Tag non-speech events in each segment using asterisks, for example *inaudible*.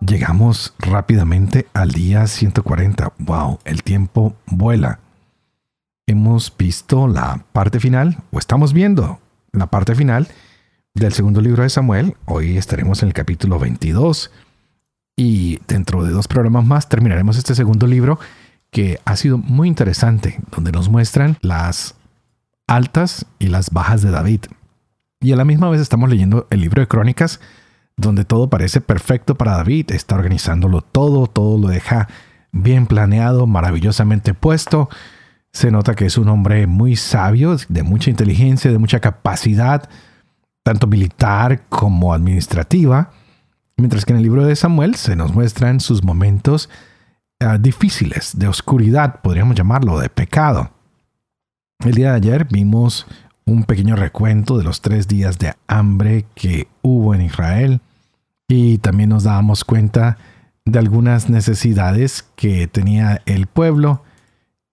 Llegamos rápidamente al día 140. ¡Wow! El tiempo vuela. Hemos visto la parte final, o estamos viendo la parte final del segundo libro de Samuel. Hoy estaremos en el capítulo 22. Y dentro de dos programas más terminaremos este segundo libro que ha sido muy interesante, donde nos muestran las altas y las bajas de David. Y a la misma vez estamos leyendo el libro de Crónicas, donde todo parece perfecto para David, está organizándolo todo, todo lo deja bien planeado, maravillosamente puesto. Se nota que es un hombre muy sabio, de mucha inteligencia, de mucha capacidad, tanto militar como administrativa. Mientras que en el libro de Samuel se nos muestran sus momentos ah, difíciles, de oscuridad, podríamos llamarlo, de pecado. El día de ayer vimos un pequeño recuento de los tres días de hambre que hubo en Israel y también nos dábamos cuenta de algunas necesidades que tenía el pueblo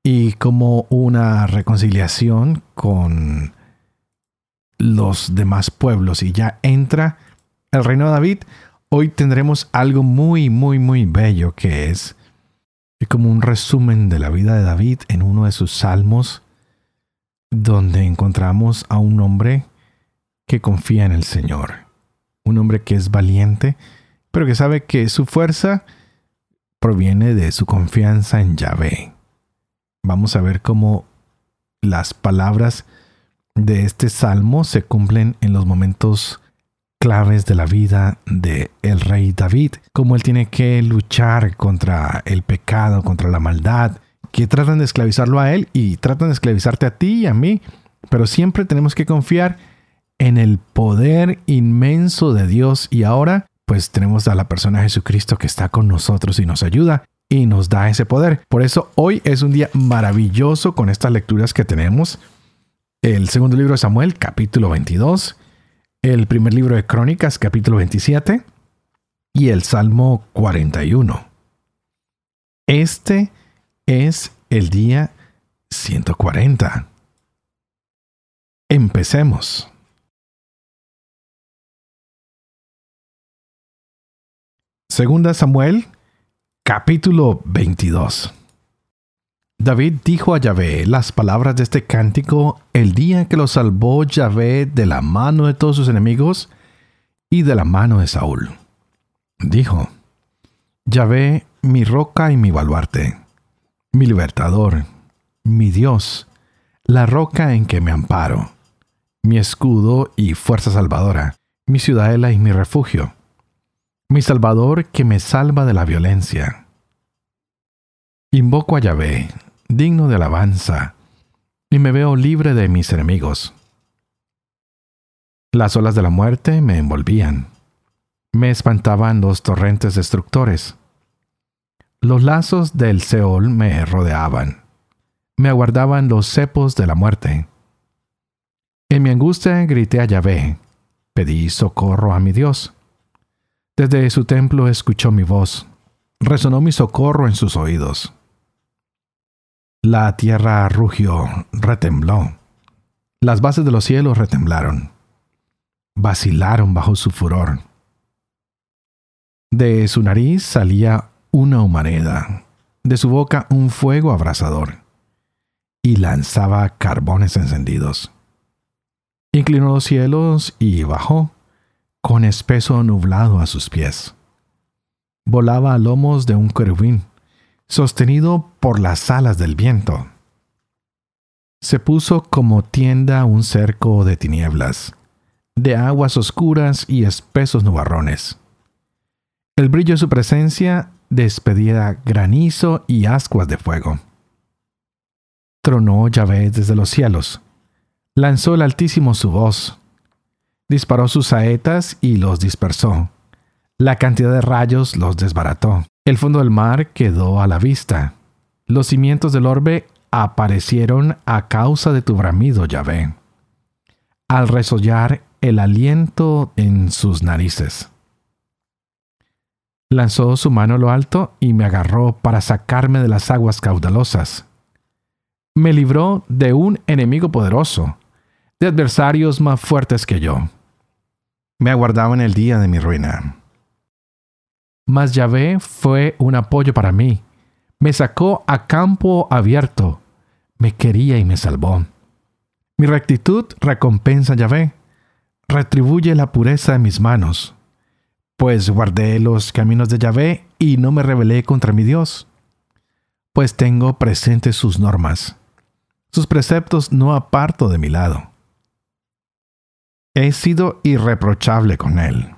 y como una reconciliación con los demás pueblos. Y ya entra el reino de David, hoy tendremos algo muy, muy, muy bello que es como un resumen de la vida de David en uno de sus salmos, donde encontramos a un hombre que confía en el Señor un hombre que es valiente, pero que sabe que su fuerza proviene de su confianza en Yahvé. Vamos a ver cómo las palabras de este salmo se cumplen en los momentos claves de la vida de el rey David, cómo él tiene que luchar contra el pecado, contra la maldad, que tratan de esclavizarlo a él y tratan de esclavizarte a ti y a mí, pero siempre tenemos que confiar en el poder inmenso de Dios y ahora pues tenemos a la persona Jesucristo que está con nosotros y nos ayuda y nos da ese poder. Por eso hoy es un día maravilloso con estas lecturas que tenemos. El segundo libro de Samuel, capítulo 22, el primer libro de Crónicas, capítulo 27 y el Salmo 41. Este es el día 140. Empecemos. Segunda Samuel, capítulo 22. David dijo a Yahvé las palabras de este cántico el día que lo salvó Yahvé de la mano de todos sus enemigos y de la mano de Saúl. Dijo, Yahvé, mi roca y mi baluarte, mi libertador, mi Dios, la roca en que me amparo, mi escudo y fuerza salvadora, mi ciudadela y mi refugio mi Salvador que me salva de la violencia. Invoco a Yahvé, digno de alabanza, y me veo libre de mis enemigos. Las olas de la muerte me envolvían, me espantaban los torrentes destructores. Los lazos del Seol me rodeaban, me aguardaban los cepos de la muerte. En mi angustia grité a Yahvé, pedí socorro a mi Dios. Desde su templo escuchó mi voz, resonó mi socorro en sus oídos. La tierra rugió, retembló. Las bases de los cielos retemblaron, vacilaron bajo su furor. De su nariz salía una humareda, de su boca un fuego abrasador, y lanzaba carbones encendidos. Inclinó los cielos y bajó con espeso nublado a sus pies. Volaba a lomos de un querubín, sostenido por las alas del viento. Se puso como tienda un cerco de tinieblas, de aguas oscuras y espesos nubarrones. El brillo de su presencia despedía granizo y ascuas de fuego. Tronó Yahvé desde los cielos, lanzó el Altísimo su voz, disparó sus saetas y los dispersó. La cantidad de rayos los desbarató. El fondo del mar quedó a la vista. Los cimientos del orbe aparecieron a causa de tu bramido, Yahvé. Al resollar el aliento en sus narices. Lanzó su mano a lo alto y me agarró para sacarme de las aguas caudalosas. Me libró de un enemigo poderoso, de adversarios más fuertes que yo. Me aguardaba en el día de mi ruina. Mas Yahvé fue un apoyo para mí. Me sacó a campo abierto. Me quería y me salvó. Mi rectitud recompensa Yahvé. Retribuye la pureza de mis manos pues guardé los caminos de Yahvé y no me rebelé contra mi Dios, pues tengo presentes sus normas. Sus preceptos no aparto de mi lado. He sido irreprochable con él,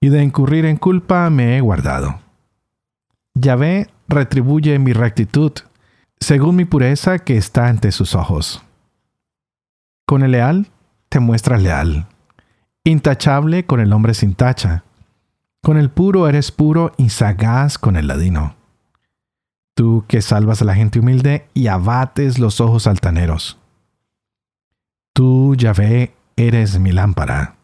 y de incurrir en culpa me he guardado. Yahvé retribuye mi rectitud, según mi pureza que está ante sus ojos. Con el leal te muestra leal, intachable con el hombre sin tacha con el puro eres puro y sagaz con el ladino. Tú que salvas a la gente humilde y abates los ojos altaneros. Tú, Yahvé, eres mi lámpara,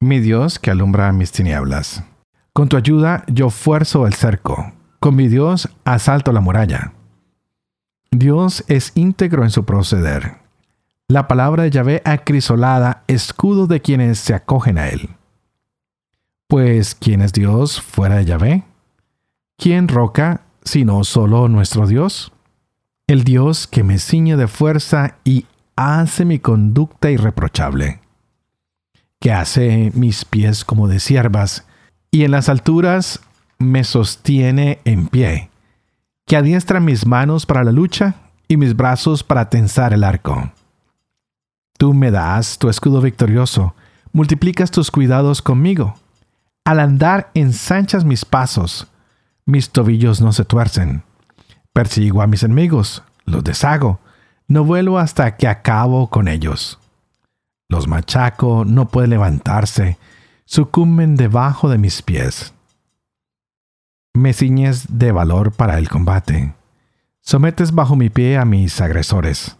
mi Dios que alumbra mis tinieblas. Con tu ayuda yo fuerzo el cerco, con mi Dios asalto la muralla. Dios es íntegro en su proceder. La palabra de Yahvé acrisolada, escudo de quienes se acogen a él. Pues, ¿quién es Dios fuera de Yahvé? ¿Quién roca sino solo nuestro Dios? El Dios que me ciñe de fuerza y hace mi conducta irreprochable, que hace mis pies como de siervas y en las alturas me sostiene en pie, que adiestra mis manos para la lucha y mis brazos para tensar el arco. Tú me das tu escudo victorioso, multiplicas tus cuidados conmigo al andar ensanchas mis pasos, mis tobillos no se tuercen. Persigo a mis enemigos, los deshago, no vuelvo hasta que acabo con ellos. Los machaco, no pueden levantarse, sucumben debajo de mis pies. Me ciñes de valor para el combate. Sometes bajo mi pie a mis agresores.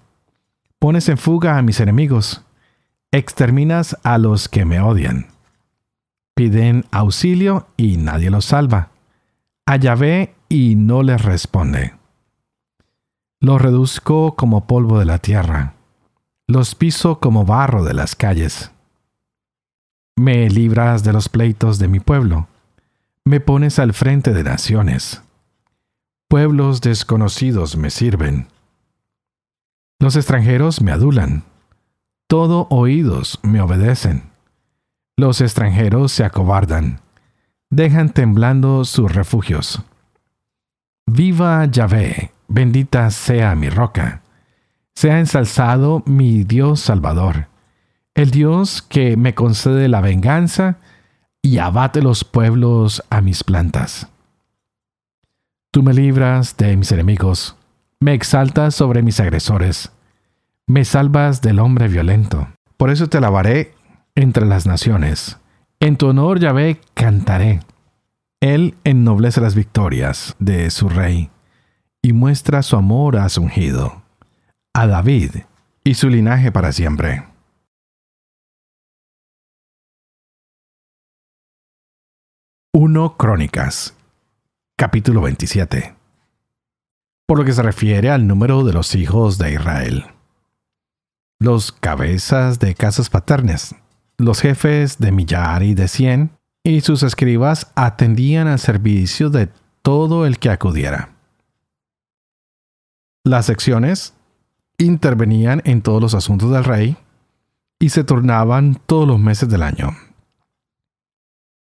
Pones en fuga a mis enemigos. Exterminas a los que me odian piden auxilio y nadie los salva. A Yahvé y no les responde. Los reduzco como polvo de la tierra. Los piso como barro de las calles. Me libras de los pleitos de mi pueblo. Me pones al frente de naciones. Pueblos desconocidos me sirven. Los extranjeros me adulan. Todo oídos me obedecen. Los extranjeros se acobardan, dejan temblando sus refugios. Viva Yahvé, bendita sea mi roca. Sea ensalzado mi Dios Salvador, el Dios que me concede la venganza y abate los pueblos a mis plantas. Tú me libras de mis enemigos, me exaltas sobre mis agresores, me salvas del hombre violento. Por eso te alabaré entre las naciones. En tu honor, Yahvé, cantaré. Él ennoblece las victorias de su rey y muestra su amor a su ungido, a David y su linaje para siempre. Uno Crónicas, capítulo 27. Por lo que se refiere al número de los hijos de Israel. Los cabezas de casas paternas los jefes de millar y de cien y sus escribas atendían al servicio de todo el que acudiera. Las secciones intervenían en todos los asuntos del rey y se turnaban todos los meses del año.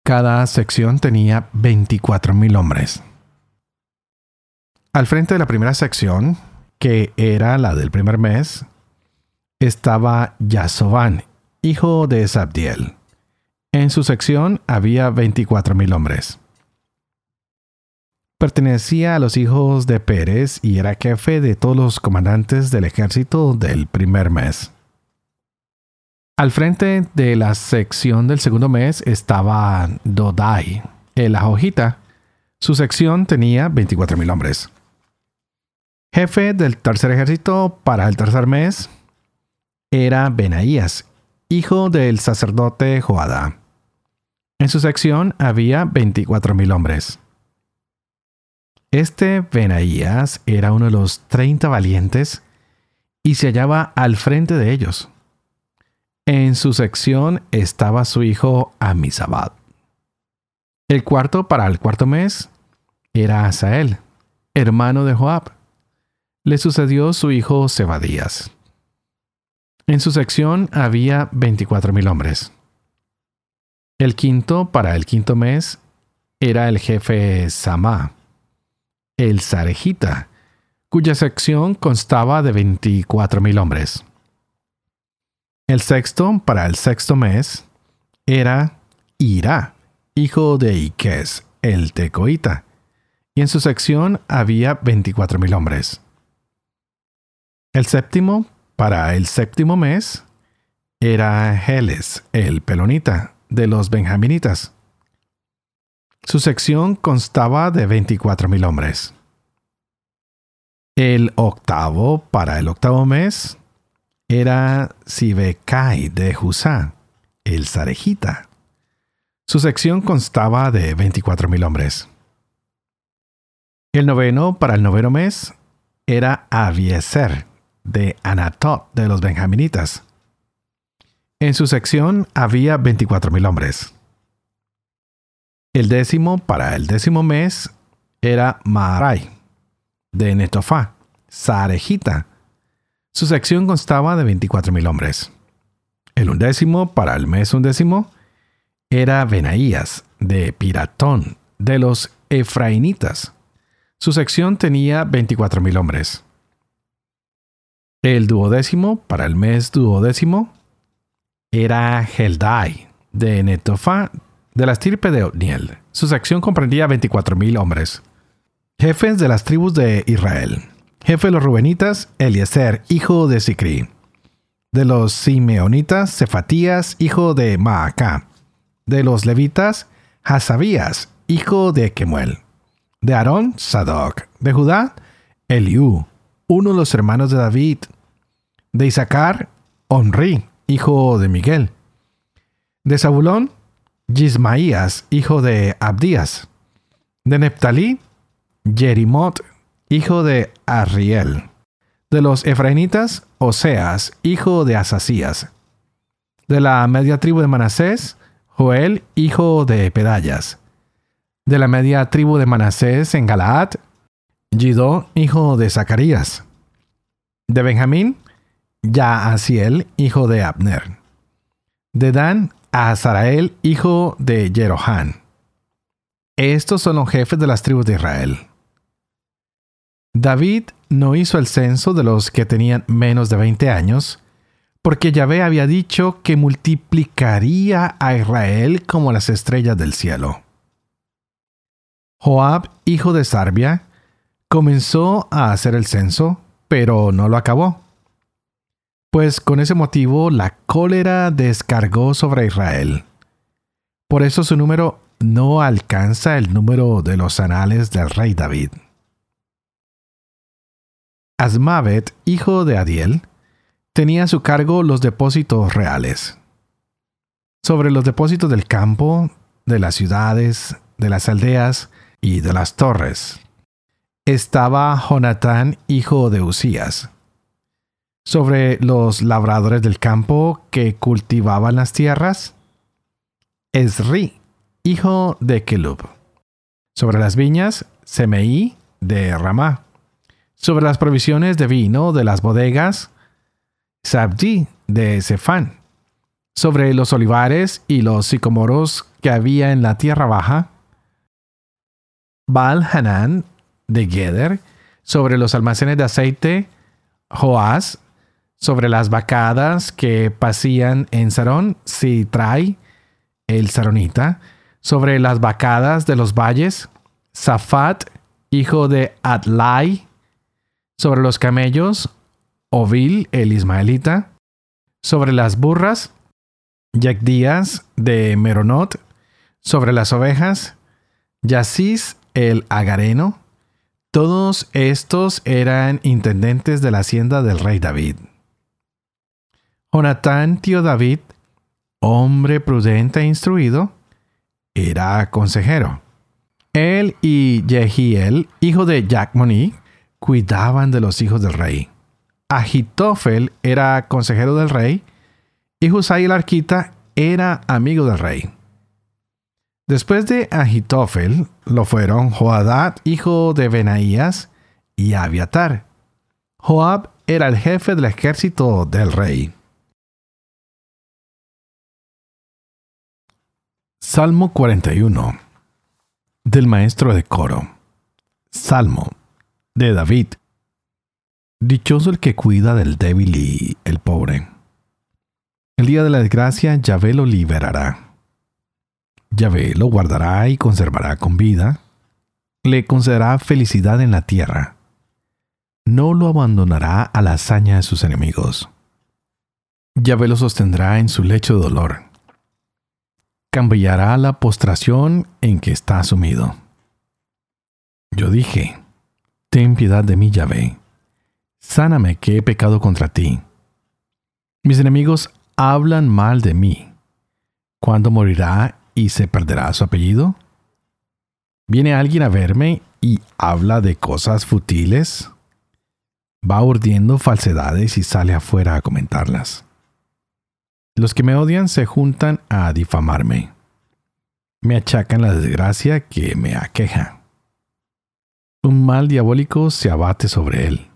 Cada sección tenía 24.000 hombres. Al frente de la primera sección, que era la del primer mes, estaba Yasovan, hijo de Sabdiel. En su sección había 24.000 hombres. Pertenecía a los hijos de Pérez y era jefe de todos los comandantes del ejército del primer mes. Al frente de la sección del segundo mes estaba Dodai, el ajojita. Su sección tenía 24.000 hombres. Jefe del tercer ejército para el tercer mes era Benaías, hijo del sacerdote Joada. En su sección había 24.000 hombres. Este Benaías era uno de los 30 valientes y se hallaba al frente de ellos. En su sección estaba su hijo Amisabad. El cuarto para el cuarto mes era Asael, hermano de Joab. Le sucedió su hijo Zebadías. En su sección había 24.000 hombres. El quinto para el quinto mes era el jefe Samá, el Sarejita, cuya sección constaba de 24.000 hombres. El sexto para el sexto mes era Ira, hijo de Iques, el Tecoita, y en su sección había 24.000 hombres. El séptimo para el séptimo mes era Heles, el Pelonita, de los Benjaminitas. Su sección constaba de 24.000 hombres. El octavo para el octavo mes era Sibekai de Husá, el Sarejita. Su sección constaba de 24.000 hombres. El noveno para el noveno mes era Avieser, de Anatot de los Benjaminitas. En su sección había 24.000 hombres. El décimo para el décimo mes era Maharai, de Netofá, Sarejita. Su sección constaba de 24.000 hombres. El undécimo para el mes undécimo era Benaías, de Piratón, de los Efrainitas. Su sección tenía 24.000 hombres. El duodécimo para el mes duodécimo era Heldai, de Netofá, de la estirpe de Otniel. Su sección comprendía 24.000 hombres. Jefes de las tribus de Israel. Jefe de los Rubenitas, Eliezer, hijo de Sicri. De los Simeonitas, Cefatías, hijo de Maacá. De los Levitas, Hasabías, hijo de Kemuel. De Aarón, Sadoc. De Judá, Eliú, uno de los hermanos de David, de Isaacar, Onri, hijo de Miguel. De Zabulón, Gismaías, hijo de Abdías. De Neptalí, Jerimot, hijo de Arriel. De los Efrainitas, Oseas, hijo de Asasías. De la media tribu de Manasés, Joel, hijo de Pedayas. De la media tribu de Manasés en Galaad, Gidó, hijo de Zacarías. De Benjamín, Yaasiel, hijo de Abner. De Dan, Azarael, hijo de Jerohán. Estos son los jefes de las tribus de Israel. David no hizo el censo de los que tenían menos de 20 años, porque Yahvé había dicho que multiplicaría a Israel como las estrellas del cielo. Joab, hijo de Sarbia, comenzó a hacer el censo, pero no lo acabó pues con ese motivo la cólera descargó sobre Israel. Por eso su número no alcanza el número de los anales del rey David. Asmavet, hijo de Adiel, tenía a su cargo los depósitos reales. Sobre los depósitos del campo, de las ciudades, de las aldeas y de las torres, estaba Jonatán, hijo de Usías sobre los labradores del campo que cultivaban las tierras? Esri, hijo de Kelub. Sobre las viñas, Semeí de Ramá. Sobre las provisiones de vino de las bodegas, Sabdi de Sefán. Sobre los olivares y los sicomoros que había en la tierra baja, Baal Hanan de Geder. Sobre los almacenes de aceite, Joás sobre las vacadas que pasían en Sarón, trae el Saronita, sobre las vacadas de los valles, Safat, hijo de Adlai, sobre los camellos, Ovil, el Ismaelita, sobre las burras, Yagdías de Meronot, sobre las ovejas, Yasis, el Agareno. Todos estos eran intendentes de la hacienda del rey David. Jonatán, tío David, hombre prudente e instruido, era consejero. Él y Jehiel, hijo de Jacmoni, cuidaban de los hijos del rey. Agitofel era consejero del rey y Husay el arquita era amigo del rey. Después de Agitofel lo fueron Joadad, hijo de Benaías, y Abiatar. Joab era el jefe del ejército del rey. Salmo 41 del maestro de coro. Salmo de David. Dichoso el que cuida del débil y el pobre. El día de la desgracia, Yahvé lo liberará. Yahvé lo guardará y conservará con vida. Le concederá felicidad en la tierra. No lo abandonará a la hazaña de sus enemigos. Yahvé lo sostendrá en su lecho de dolor. Cambiará la postración en que está sumido. Yo dije, Ten piedad de mí, Yahvé Sáname que he pecado contra ti. Mis enemigos hablan mal de mí. ¿Cuándo morirá y se perderá su apellido? ¿Viene alguien a verme y habla de cosas futiles? Va urdiendo falsedades y sale afuera a comentarlas. Los que me odian se juntan a difamarme. Me achacan la desgracia que me aqueja. Un mal diabólico se abate sobre él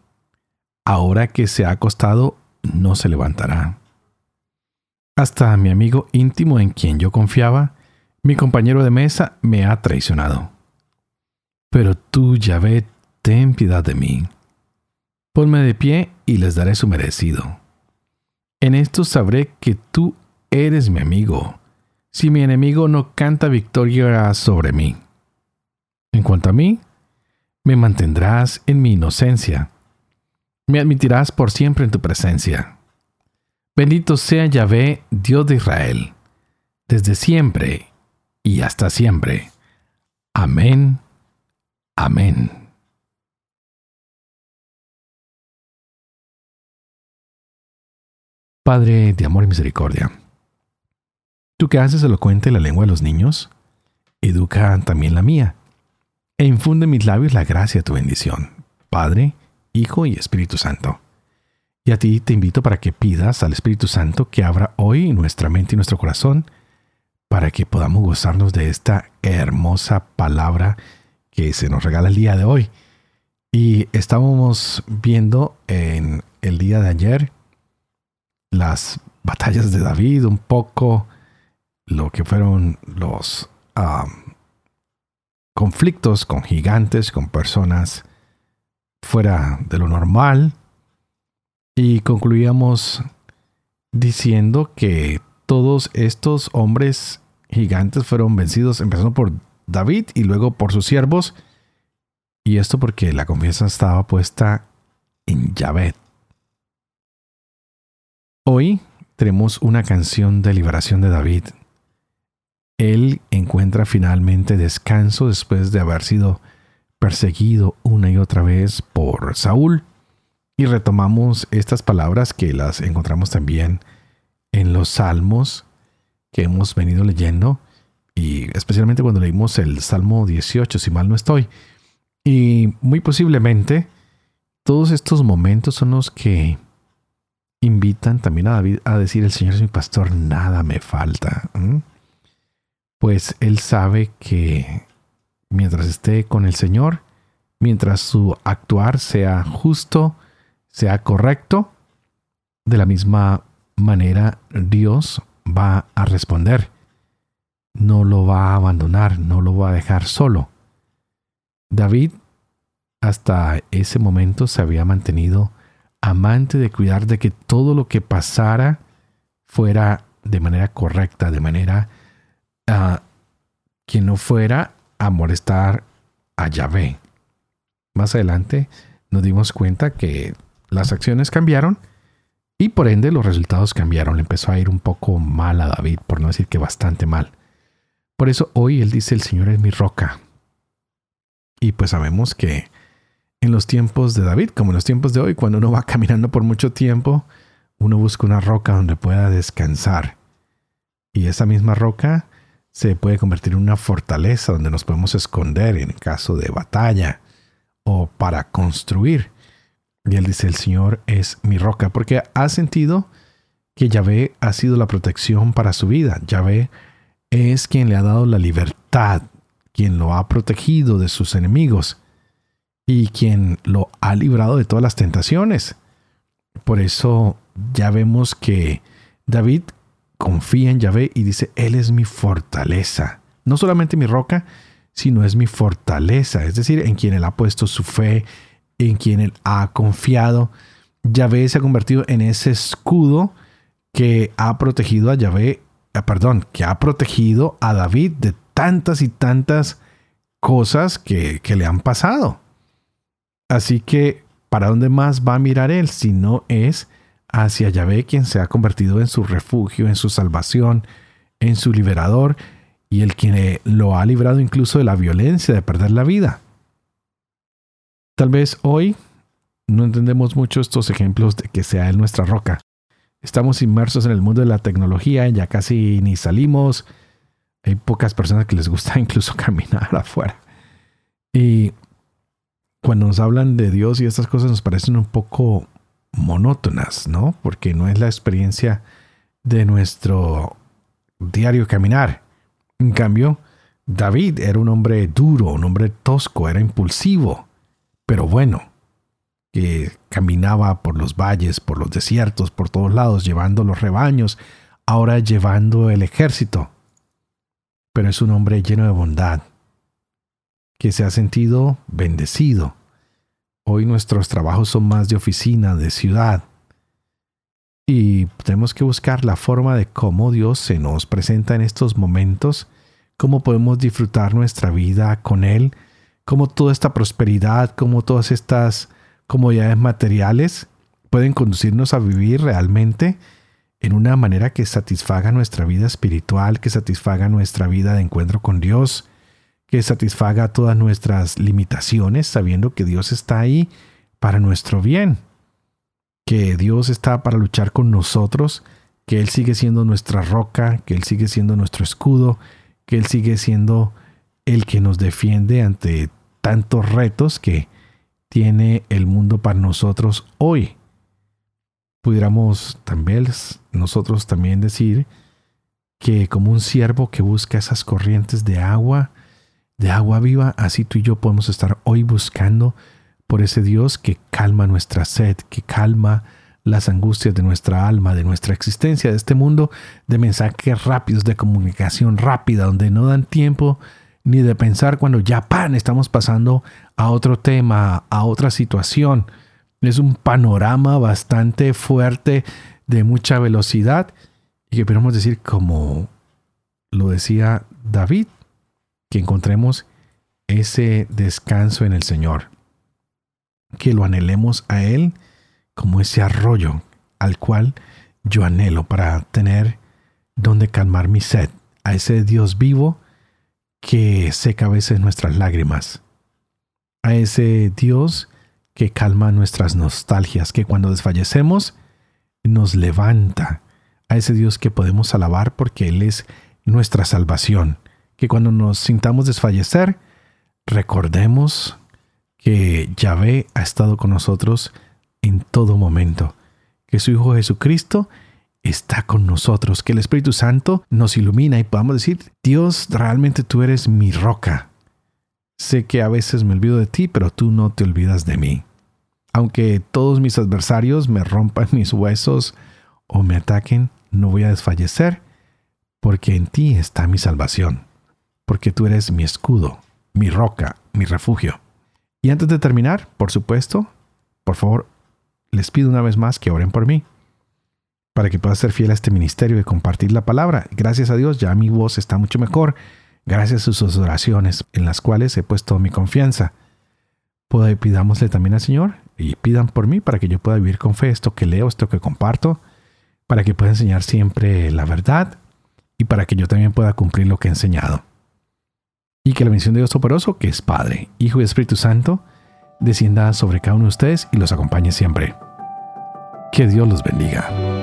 ahora que se ha acostado, no se levantará. Hasta mi amigo íntimo en quien yo confiaba, mi compañero de mesa, me ha traicionado. Pero tú, Yahvé, ten piedad de mí. Ponme de pie y les daré su merecido. En esto sabré que tú eres mi amigo, si mi enemigo no canta victoria sobre mí. En cuanto a mí, me mantendrás en mi inocencia me admitirás por siempre en tu presencia. Bendito sea Yahvé, Dios de Israel, desde siempre y hasta siempre. Amén. Amén. Padre de amor y misericordia, tú que haces elocuente la lengua de los niños, educa también la mía, e infunde en mis labios la gracia de tu bendición. Padre, Hijo y Espíritu Santo. Y a ti te invito para que pidas al Espíritu Santo que abra hoy nuestra mente y nuestro corazón para que podamos gozarnos de esta hermosa palabra que se nos regala el día de hoy. Y estábamos viendo en el día de ayer las batallas de David, un poco lo que fueron los conflictos con gigantes, con personas fuera de lo normal y concluíamos diciendo que todos estos hombres gigantes fueron vencidos empezando por David y luego por sus siervos y esto porque la confianza estaba puesta en Yahvé. Hoy tenemos una canción de liberación de David. Él encuentra finalmente descanso después de haber sido perseguido una y otra vez por Saúl. Y retomamos estas palabras que las encontramos también en los salmos que hemos venido leyendo, y especialmente cuando leímos el Salmo 18, si mal no estoy. Y muy posiblemente todos estos momentos son los que invitan también a David a decir, el Señor es mi pastor, nada me falta. Pues él sabe que mientras esté con el Señor, mientras su actuar sea justo, sea correcto, de la misma manera Dios va a responder. No lo va a abandonar, no lo va a dejar solo. David hasta ese momento se había mantenido amante de cuidar de que todo lo que pasara fuera de manera correcta, de manera ah, que no fuera a molestar a Yahvé. Más adelante nos dimos cuenta que las acciones cambiaron y por ende los resultados cambiaron. Le empezó a ir un poco mal a David, por no decir que bastante mal. Por eso hoy él dice, el Señor es mi roca. Y pues sabemos que en los tiempos de David, como en los tiempos de hoy, cuando uno va *laughs* caminando por mucho tiempo, uno busca una roca donde pueda descansar. Y esa misma roca se puede convertir en una fortaleza donde nos podemos esconder en caso de batalla o para construir. Y él dice, el Señor es mi roca, porque ha sentido que Yahvé ha sido la protección para su vida. Yahvé es quien le ha dado la libertad, quien lo ha protegido de sus enemigos y quien lo ha librado de todas las tentaciones. Por eso ya vemos que David confía en Yahvé y dice, Él es mi fortaleza. No solamente mi roca, sino es mi fortaleza, es decir, en quien Él ha puesto su fe, en quien Él ha confiado. Yahvé se ha convertido en ese escudo que ha protegido a Yahvé, eh, perdón, que ha protegido a David de tantas y tantas cosas que, que le han pasado. Así que, ¿para dónde más va a mirar él si no es hacia Yahvé quien se ha convertido en su refugio, en su salvación, en su liberador y el quien lo ha librado incluso de la violencia, de perder la vida? Tal vez hoy no entendemos mucho estos ejemplos de que sea Él nuestra roca. Estamos inmersos en el mundo de la tecnología, ya casi ni salimos. Hay pocas personas que les gusta *laughs* incluso caminar *laughs* afuera. Y cuando nos hablan de Dios y estas cosas nos parecen un poco monótonas, ¿no? Porque no es la experiencia de nuestro diario caminar. En cambio, David era un hombre duro, un hombre tosco, era impulsivo, pero bueno, que caminaba por los valles, por los desiertos, por todos lados, llevando los rebaños, ahora llevando el ejército. Pero es un hombre lleno de bondad, que se ha sentido bendecido. Hoy nuestros trabajos son más de oficina, de ciudad. Y tenemos que buscar la forma de cómo Dios se nos presenta en estos momentos, cómo podemos disfrutar nuestra vida con Él, cómo toda esta prosperidad, cómo todas estas comodidades materiales pueden conducirnos a vivir realmente en una manera que satisfaga nuestra vida espiritual, que satisfaga nuestra vida de encuentro con Dios, que satisfaga todas nuestras limitaciones, sabiendo que Dios está ahí para nuestro bien, que Dios está para luchar con nosotros, que Él sigue siendo nuestra roca, que Él sigue siendo nuestro escudo, que Él sigue siendo el que nos defiende ante tantos retos que tiene el mundo para nosotros hoy. Pudiéramos también nosotros también decir que como un siervo que busca esas corrientes de agua, de agua viva, así tú y yo podemos estar hoy buscando por ese Dios que calma nuestra sed, que calma las angustias de nuestra alma, de nuestra existencia, de este mundo de mensajes rápidos, de comunicación rápida, donde no dan tiempo ni de pensar cuando ya pan estamos pasando a otro tema, a otra situación. Es un panorama bastante fuerte de mucha velocidad y que podemos decir como lo decía David, que encontremos ese descanso en el Señor, que lo anhelemos a Él como ese arroyo al cual yo anhelo para tener donde calmar mi sed, a ese Dios vivo que seca a veces nuestras lágrimas, a ese Dios que calma nuestras nostalgias, que cuando desfallecemos nos levanta, a ese Dios que podemos alabar porque Él es nuestra salvación, que cuando nos sintamos desfallecer, recordemos que Yahvé ha estado con nosotros en todo momento, que su Hijo Jesucristo está con nosotros, que el Espíritu Santo nos ilumina y podamos decir, Dios, realmente tú eres mi roca. Sé que a veces me olvido de ti, pero tú no te olvidas de mí. Aunque todos mis adversarios me rompan mis huesos o me ataquen, no voy a desfallecer, porque en ti está mi salvación porque tú eres mi escudo, mi roca, mi refugio. Y antes de terminar, por supuesto, por favor, les pido una vez más que oren por mí, para que pueda ser fiel a este ministerio y compartir la palabra. Gracias a Dios, ya mi voz está mucho mejor, gracias a sus oraciones en las cuales he puesto mi confianza. Pues pidámosle también al Señor y pidan por mí para que yo pueda vivir con fe esto que leo, esto que comparto, para que pueda enseñar siempre la verdad y para que yo también pueda cumplir lo que he enseñado. Y que la bendición de Dios Toporoso, que es Padre, Hijo y Espíritu Santo, descienda sobre cada uno de ustedes y los acompañe siempre. Que Dios los bendiga.